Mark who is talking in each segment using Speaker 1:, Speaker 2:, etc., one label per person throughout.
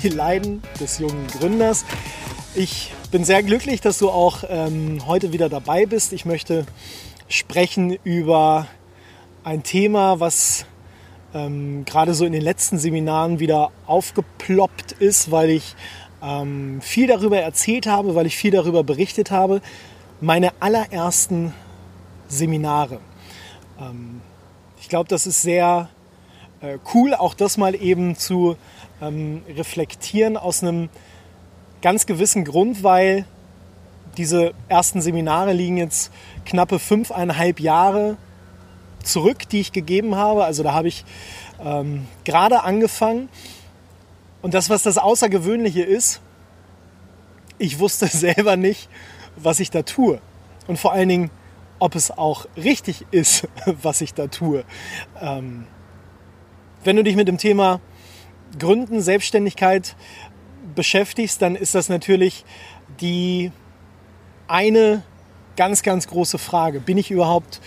Speaker 1: die Leiden des jungen Gründers. Ich bin sehr glücklich, dass du auch ähm, heute wieder dabei bist. Ich möchte sprechen über ein Thema, was ähm, gerade so in den letzten Seminaren wieder aufgeploppt ist, weil ich ähm, viel darüber erzählt habe, weil ich viel darüber berichtet habe. Meine allerersten Seminare. Ähm, ich glaube, das ist sehr äh, cool, auch das mal eben zu ähm, reflektieren aus einem ganz gewissen Grund, weil diese ersten Seminare liegen jetzt knappe fünfeinhalb Jahre zurück, die ich gegeben habe. Also da habe ich ähm, gerade angefangen. Und das, was das Außergewöhnliche ist, ich wusste selber nicht, was ich da tue. Und vor allen Dingen, ob es auch richtig ist, was ich da tue. Ähm, wenn du dich mit dem Thema Gründen, Selbstständigkeit beschäftigst, dann ist das natürlich die eine ganz, ganz große Frage. Bin ich überhaupt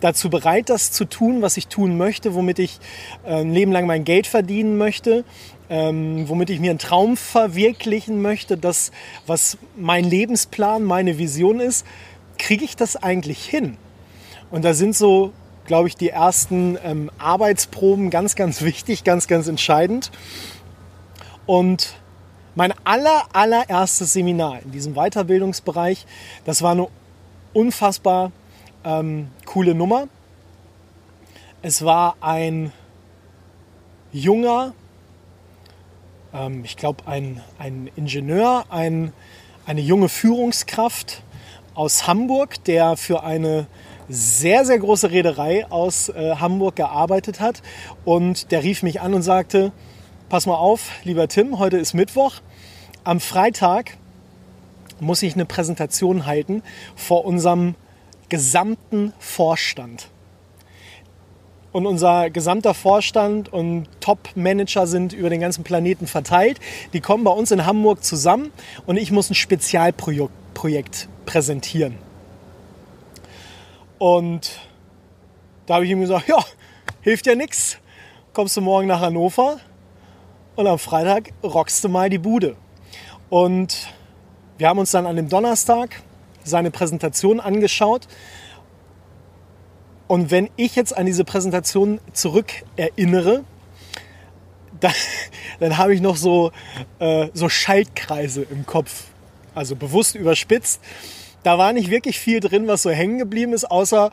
Speaker 1: dazu bereit, das zu tun, was ich tun möchte, womit ich äh, ein Leben lang mein Geld verdienen möchte, ähm, womit ich mir einen Traum verwirklichen möchte, das, was mein Lebensplan, meine Vision ist, kriege ich das eigentlich hin? Und da sind so glaube ich, die ersten ähm, Arbeitsproben ganz, ganz wichtig, ganz, ganz entscheidend. Und mein aller, allererstes Seminar in diesem Weiterbildungsbereich, das war eine unfassbar ähm, coole Nummer. Es war ein junger, ähm, ich glaube ein, ein Ingenieur, ein, eine junge Führungskraft aus Hamburg, der für eine sehr, sehr große Reederei aus äh, Hamburg gearbeitet hat. Und der rief mich an und sagte, pass mal auf, lieber Tim, heute ist Mittwoch. Am Freitag muss ich eine Präsentation halten vor unserem gesamten Vorstand. Und unser gesamter Vorstand und Top-Manager sind über den ganzen Planeten verteilt. Die kommen bei uns in Hamburg zusammen und ich muss ein Spezialprojekt präsentieren. Und da habe ich ihm gesagt, ja, hilft ja nichts. Kommst du morgen nach Hannover und am Freitag rockst du mal die Bude. Und wir haben uns dann an dem Donnerstag seine Präsentation angeschaut. Und wenn ich jetzt an diese Präsentation zurück erinnere, dann, dann habe ich noch so, äh, so Schaltkreise im Kopf, also bewusst überspitzt da war nicht wirklich viel drin, was so hängen geblieben ist, außer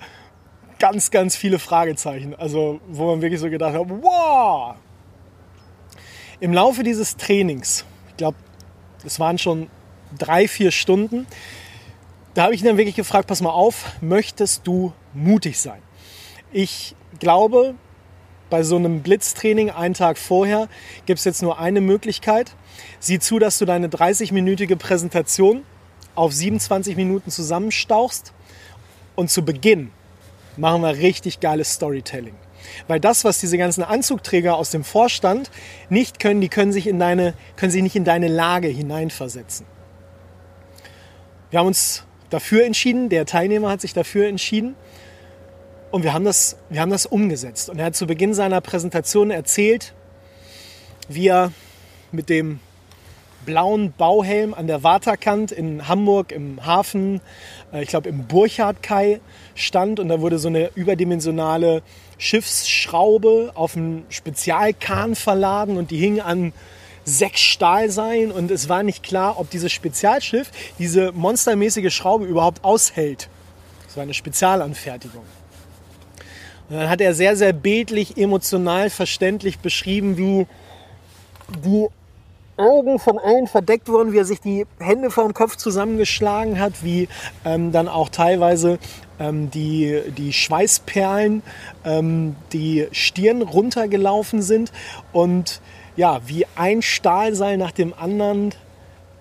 Speaker 1: ganz, ganz viele Fragezeichen. Also, wo man wirklich so gedacht hat, wow! Im Laufe dieses Trainings, ich glaube, es waren schon drei, vier Stunden, da habe ich ihn dann wirklich gefragt, pass mal auf, möchtest du mutig sein? Ich glaube, bei so einem Blitztraining einen Tag vorher gibt es jetzt nur eine Möglichkeit. Sieh zu, dass du deine 30-minütige Präsentation auf 27 Minuten zusammenstauchst und zu Beginn machen wir richtig geiles Storytelling. Weil das, was diese ganzen Anzugträger aus dem Vorstand nicht können, die können sich, in deine, können sich nicht in deine Lage hineinversetzen. Wir haben uns dafür entschieden, der Teilnehmer hat sich dafür entschieden und wir haben das, wir haben das umgesetzt. Und er hat zu Beginn seiner Präsentation erzählt, wie er mit dem blauen Bauhelm an der Waterkant in Hamburg im Hafen, äh, ich glaube im Burchardkai stand und da wurde so eine überdimensionale Schiffsschraube auf einen Spezialkahn verladen und die hing an sechs Stahlseilen und es war nicht klar, ob dieses Spezialschiff diese monstermäßige Schraube überhaupt aushält. Das war eine Spezialanfertigung. Und dann hat er sehr, sehr bildlich, emotional, verständlich beschrieben, wie die Augen von allen verdeckt wurden, wie er sich die Hände vor dem Kopf zusammengeschlagen hat, wie ähm, dann auch teilweise ähm, die, die Schweißperlen ähm, die Stirn runtergelaufen sind und ja, wie ein Stahlseil nach dem anderen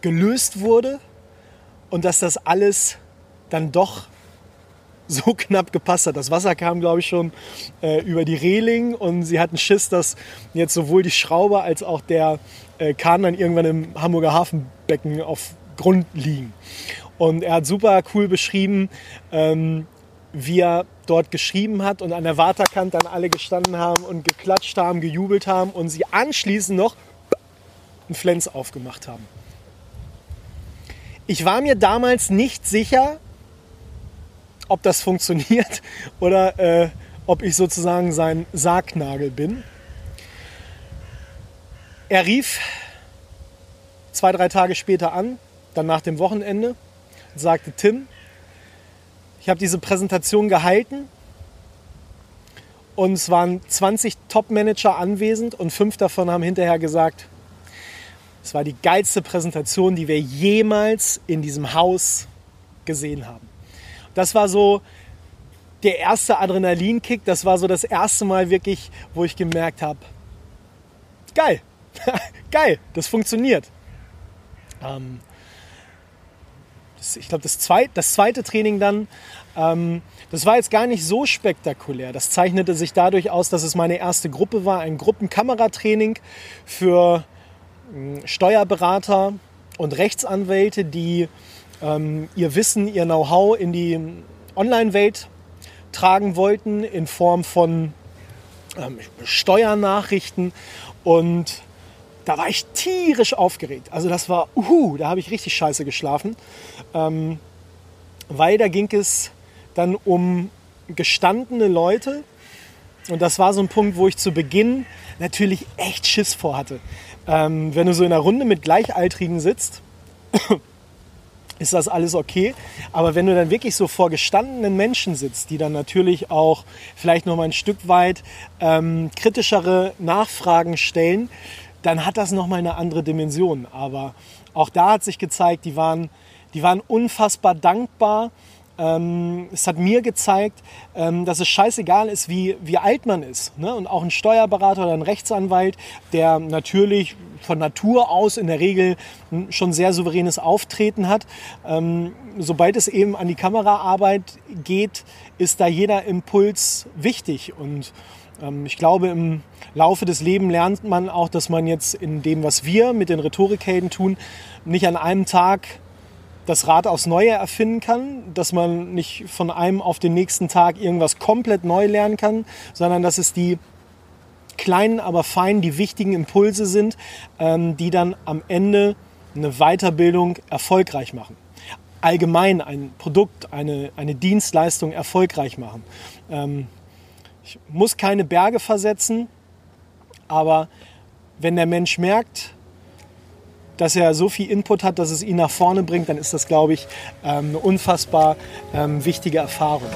Speaker 1: gelöst wurde und dass das alles dann doch so knapp gepasst hat. Das Wasser kam, glaube ich, schon äh, über die Reling und sie hatten Schiss, dass jetzt sowohl die Schraube als auch der äh, Kahn dann irgendwann im Hamburger Hafenbecken auf Grund liegen. Und er hat super cool beschrieben, ähm, wie er dort geschrieben hat und an der Waterkant dann alle gestanden haben und geklatscht haben, gejubelt haben und sie anschließend noch einen Flens aufgemacht haben. Ich war mir damals nicht sicher, ob das funktioniert oder äh, ob ich sozusagen sein Sargnagel bin. Er rief zwei, drei Tage später an, dann nach dem Wochenende, und sagte, Tim, ich habe diese Präsentation gehalten und es waren 20 Top-Manager anwesend und fünf davon haben hinterher gesagt, es war die geilste Präsentation, die wir jemals in diesem Haus gesehen haben. Das war so der erste Adrenalinkick. Das war so das erste Mal wirklich, wo ich gemerkt habe, geil, geil, das funktioniert. Ähm, das, ich glaube, das, zweit, das zweite Training dann, ähm, das war jetzt gar nicht so spektakulär. Das zeichnete sich dadurch aus, dass es meine erste Gruppe war, ein Gruppenkameratraining für äh, Steuerberater und Rechtsanwälte, die ähm, ihr Wissen, ihr Know-how in die Online-Welt tragen wollten in Form von ähm, Steuernachrichten und da war ich tierisch aufgeregt. Also das war, uhu, da habe ich richtig scheiße geschlafen, ähm, weil da ging es dann um gestandene Leute und das war so ein Punkt, wo ich zu Beginn natürlich echt Schiss vor hatte. Ähm, wenn du so in einer Runde mit Gleichaltrigen sitzt ist das alles okay. Aber wenn du dann wirklich so vor gestandenen Menschen sitzt, die dann natürlich auch vielleicht noch mal ein Stück weit ähm, kritischere Nachfragen stellen, dann hat das noch mal eine andere Dimension. Aber auch da hat sich gezeigt, die waren, die waren unfassbar dankbar ähm, es hat mir gezeigt, ähm, dass es scheißegal ist, wie, wie alt man ist. Ne? Und auch ein Steuerberater oder ein Rechtsanwalt, der natürlich von Natur aus in der Regel schon sehr souveränes Auftreten hat. Ähm, sobald es eben an die Kameraarbeit geht, ist da jeder Impuls wichtig. Und ähm, ich glaube, im Laufe des Lebens lernt man auch, dass man jetzt in dem, was wir mit den Rhetorikhelden tun, nicht an einem Tag das Rad aufs Neue erfinden kann, dass man nicht von einem auf den nächsten Tag irgendwas komplett neu lernen kann, sondern dass es die kleinen, aber feinen, die wichtigen Impulse sind, ähm, die dann am Ende eine Weiterbildung erfolgreich machen. Allgemein ein Produkt, eine, eine Dienstleistung erfolgreich machen. Ähm, ich muss keine Berge versetzen, aber wenn der Mensch merkt, dass er so viel Input hat, dass es ihn nach vorne bringt, dann ist das, glaube ich, ähm, eine unfassbar ähm, wichtige Erfahrung.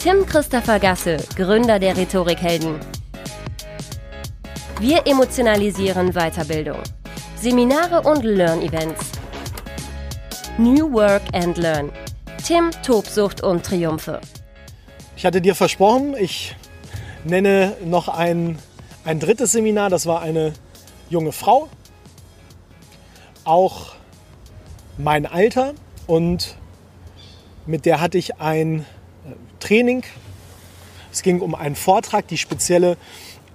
Speaker 2: Tim Christopher Gasse, Gründer der Rhetorikhelden. Wir emotionalisieren Weiterbildung. Seminare und Learn-Events. New Work and Learn. Tim, Tobsucht und Triumphe.
Speaker 1: Ich hatte dir versprochen, ich nenne noch ein, ein drittes Seminar. Das war eine junge Frau, auch mein Alter und mit der hatte ich ein äh, Training. Es ging um einen Vortrag, die spezielle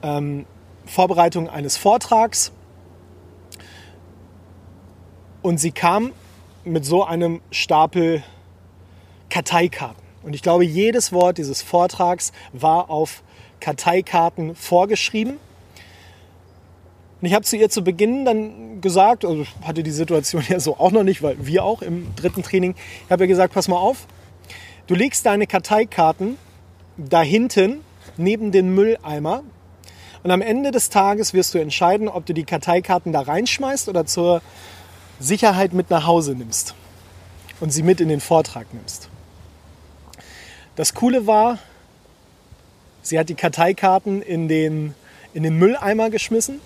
Speaker 1: ähm, Vorbereitung eines Vortrags. Und sie kam mit so einem Stapel Karteikarten. Und ich glaube, jedes Wort dieses Vortrags war auf Karteikarten vorgeschrieben. Und ich habe zu ihr zu Beginn dann gesagt, also ich hatte die Situation ja so auch noch nicht, weil wir auch im dritten Training, ich habe ihr gesagt, pass mal auf, du legst deine Karteikarten da hinten neben den Mülleimer und am Ende des Tages wirst du entscheiden, ob du die Karteikarten da reinschmeißt oder zur Sicherheit mit nach Hause nimmst und sie mit in den Vortrag nimmst. Das Coole war, sie hat die Karteikarten in den, in den Mülleimer geschmissen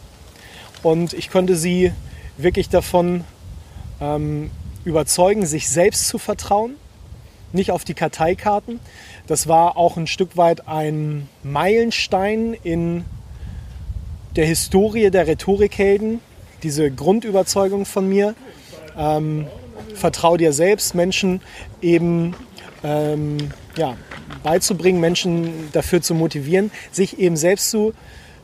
Speaker 1: und ich konnte sie wirklich davon ähm, überzeugen, sich selbst zu vertrauen, nicht auf die Karteikarten. Das war auch ein Stück weit ein Meilenstein in der Historie der Rhetorikhelden, diese Grundüberzeugung von mir. Ähm, vertrau dir selbst, Menschen eben ähm, ja, beizubringen, Menschen dafür zu motivieren, sich eben selbst zu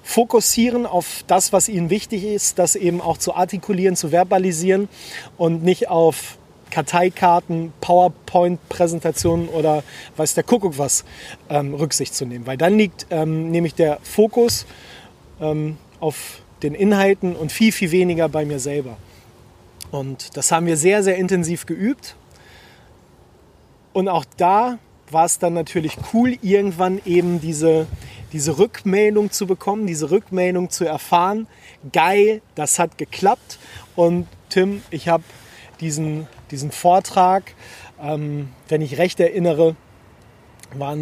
Speaker 1: fokussieren auf das, was ihnen wichtig ist, das eben auch zu artikulieren, zu verbalisieren und nicht auf Karteikarten, PowerPoint-Präsentationen oder weiß der Kuckuck was ähm, Rücksicht zu nehmen. Weil dann liegt ähm, nämlich der Fokus ähm, auf den Inhalten und viel, viel weniger bei mir selber. Und das haben wir sehr, sehr intensiv geübt. Und auch da war es dann natürlich cool, irgendwann eben diese, diese Rückmeldung zu bekommen, diese Rückmeldung zu erfahren. Geil, das hat geklappt. Und Tim, ich habe diesen, diesen Vortrag, ähm, wenn ich recht erinnere, äh, war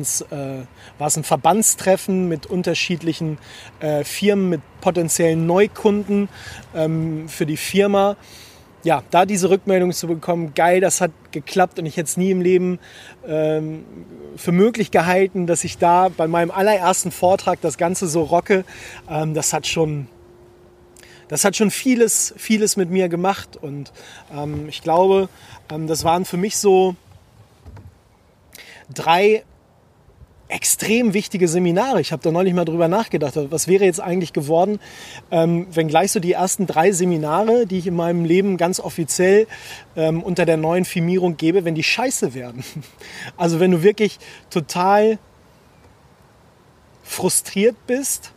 Speaker 1: es ein Verbandstreffen mit unterschiedlichen äh, Firmen, mit potenziellen Neukunden ähm, für die Firma ja, da diese Rückmeldung zu bekommen, geil, das hat geklappt und ich hätte es nie im Leben ähm, für möglich gehalten, dass ich da bei meinem allerersten Vortrag das Ganze so rocke, ähm, das hat schon, das hat schon vieles, vieles mit mir gemacht und ähm, ich glaube, ähm, das waren für mich so drei extrem wichtige Seminare. Ich habe da neulich mal drüber nachgedacht, was wäre jetzt eigentlich geworden, ähm, wenn gleich so die ersten drei Seminare, die ich in meinem Leben ganz offiziell ähm, unter der neuen Firmierung gebe, wenn die scheiße werden. Also wenn du wirklich total frustriert bist,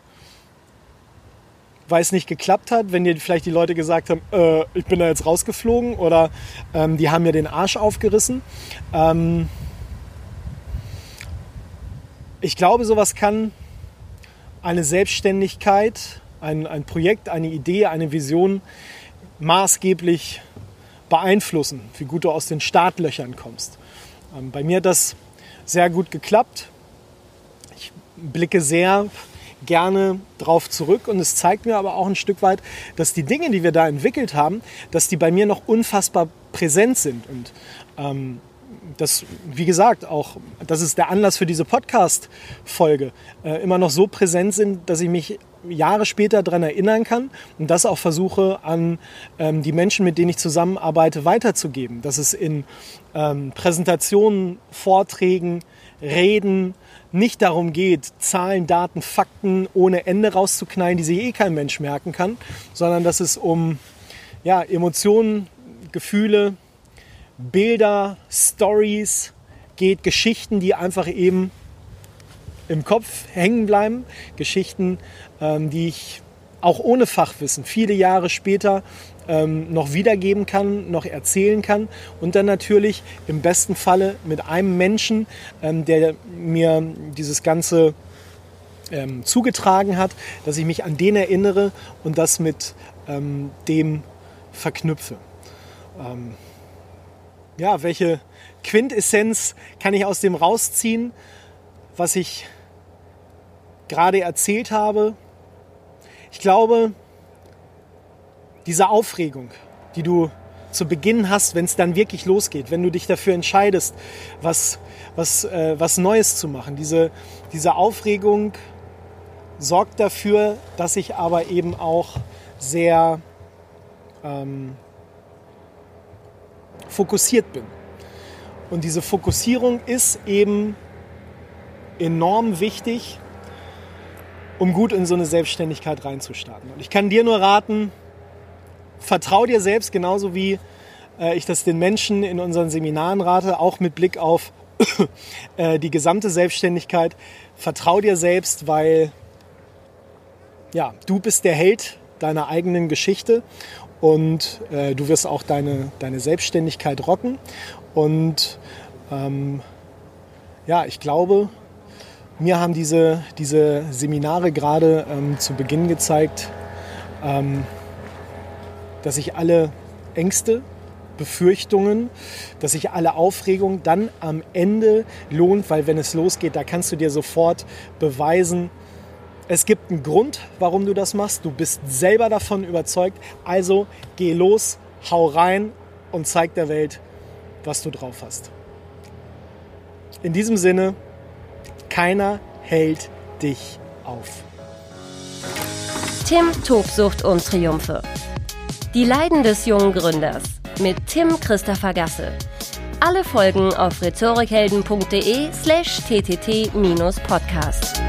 Speaker 1: weil es nicht geklappt hat, wenn dir vielleicht die Leute gesagt haben, äh, ich bin da jetzt rausgeflogen oder ähm, die haben mir den Arsch aufgerissen. Ähm, ich glaube, sowas kann eine Selbstständigkeit, ein, ein Projekt, eine Idee, eine Vision maßgeblich beeinflussen, wie gut du aus den Startlöchern kommst. Ähm, bei mir hat das sehr gut geklappt. Ich blicke sehr gerne drauf zurück und es zeigt mir aber auch ein Stück weit, dass die Dinge, die wir da entwickelt haben, dass die bei mir noch unfassbar präsent sind und ähm, das, wie gesagt, auch, das ist der Anlass für diese Podcast-Folge, äh, immer noch so präsent sind, dass ich mich Jahre später daran erinnern kann und das auch versuche, an ähm, die Menschen, mit denen ich zusammenarbeite, weiterzugeben. Dass es in ähm, Präsentationen, Vorträgen, Reden nicht darum geht, Zahlen, Daten, Fakten ohne Ende rauszuknallen, die sich eh kein Mensch merken kann, sondern dass es um ja, Emotionen, Gefühle, Bilder, Stories geht, Geschichten, die einfach eben im Kopf hängen bleiben, Geschichten, ähm, die ich auch ohne Fachwissen viele Jahre später ähm, noch wiedergeben kann, noch erzählen kann und dann natürlich im besten Falle mit einem Menschen, ähm, der mir dieses Ganze ähm, zugetragen hat, dass ich mich an den erinnere und das mit ähm, dem verknüpfe. Ja, welche Quintessenz kann ich aus dem rausziehen, was ich gerade erzählt habe? Ich glaube, diese Aufregung, die du zu Beginn hast, wenn es dann wirklich losgeht, wenn du dich dafür entscheidest, was, was, äh, was Neues zu machen, diese, diese Aufregung sorgt dafür, dass ich aber eben auch sehr ähm, fokussiert bin. Und diese Fokussierung ist eben enorm wichtig, um gut in so eine Selbstständigkeit reinzustarten. Und ich kann dir nur raten, vertrau dir selbst genauso wie äh, ich das den Menschen in unseren Seminaren rate, auch mit Blick auf äh, die gesamte Selbstständigkeit. Vertrau dir selbst, weil ja, du bist der Held deiner eigenen Geschichte und äh, du wirst auch deine, deine Selbstständigkeit rocken. Und ähm, ja, ich glaube, mir haben diese, diese Seminare gerade ähm, zu Beginn gezeigt, ähm, dass sich alle Ängste, Befürchtungen, dass sich alle Aufregung dann am Ende lohnt, weil wenn es losgeht, da kannst du dir sofort beweisen, es gibt einen Grund, warum du das machst. Du bist selber davon überzeugt. Also geh los, hau rein und zeig der Welt, was du drauf hast. In diesem Sinne, keiner hält dich auf.
Speaker 2: Tim Tobsucht und Triumphe. Die Leiden des jungen Gründers mit Tim Christopher Gasse. Alle Folgen auf rhetorikhelden.de slash ttt-podcast.